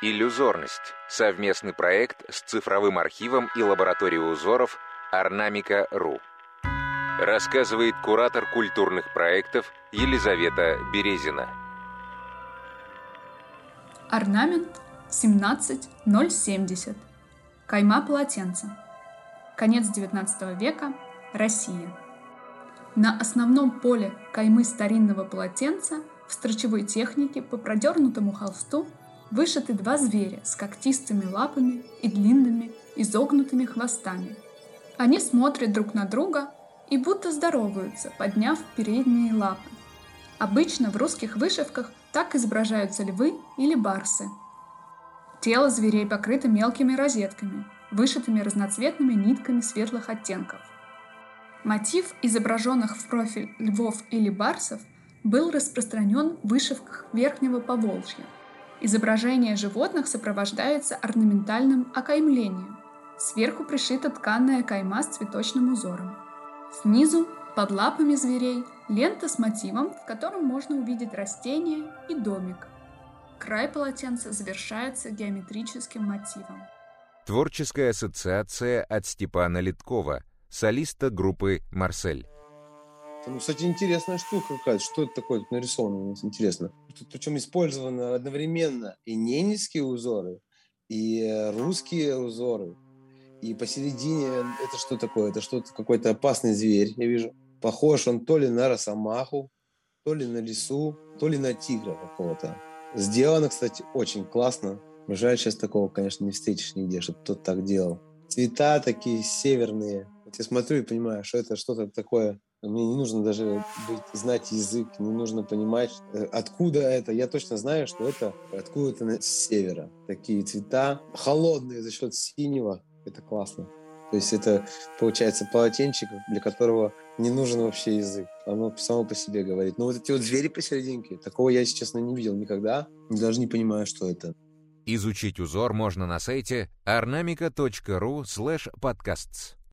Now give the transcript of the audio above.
Иллюзорность – совместный проект с цифровым архивом и лабораторией узоров Орнамика.ру. Рассказывает куратор культурных проектов Елизавета Березина. Орнамент 17070. Кайма полотенца. Конец XIX века. Россия. На основном поле каймы старинного полотенца в строчевой технике по продернутому холсту вышиты два зверя с когтистыми лапами и длинными изогнутыми хвостами. Они смотрят друг на друга и будто здороваются, подняв передние лапы. Обычно в русских вышивках так изображаются львы или барсы. Тело зверей покрыто мелкими розетками, вышитыми разноцветными нитками светлых оттенков. Мотив изображенных в профиль львов или барсов был распространен в вышивках Верхнего Поволжья – Изображение животных сопровождается орнаментальным окаймлением. Сверху пришита тканная кайма с цветочным узором. Снизу, под лапами зверей, лента с мотивом, в котором можно увидеть растение и домик. Край полотенца завершается геометрическим мотивом. Творческая ассоциация от Степана Литкова, солиста группы «Марсель». Ну, кстати, интересная штука какая-то. Что это такое тут нарисовано? Интересно. Тут причем использованы одновременно и ненецкие узоры, и русские узоры. И посередине это что такое? Это что-то какой-то опасный зверь, я вижу. Похож он то ли на росомаху, то ли на лису, то ли на тигра какого-то. Сделано, кстати, очень классно. Жаль, сейчас такого, конечно, не встретишь нигде, чтобы кто-то так делал. Цвета такие северные. Вот я смотрю и понимаю, что это что-то такое мне не нужно даже быть, знать язык, не нужно понимать, э, откуда это. Я точно знаю, что это откуда-то с севера. Такие цвета холодные за счет синего. Это классно. То есть это, получается, полотенчик, для которого не нужен вообще язык. Оно само по себе говорит. Но вот эти вот звери посерединке, такого я, если честно, не видел никогда. Даже не понимаю, что это. Изучить узор можно на сайте ornamica.ru slash podcasts.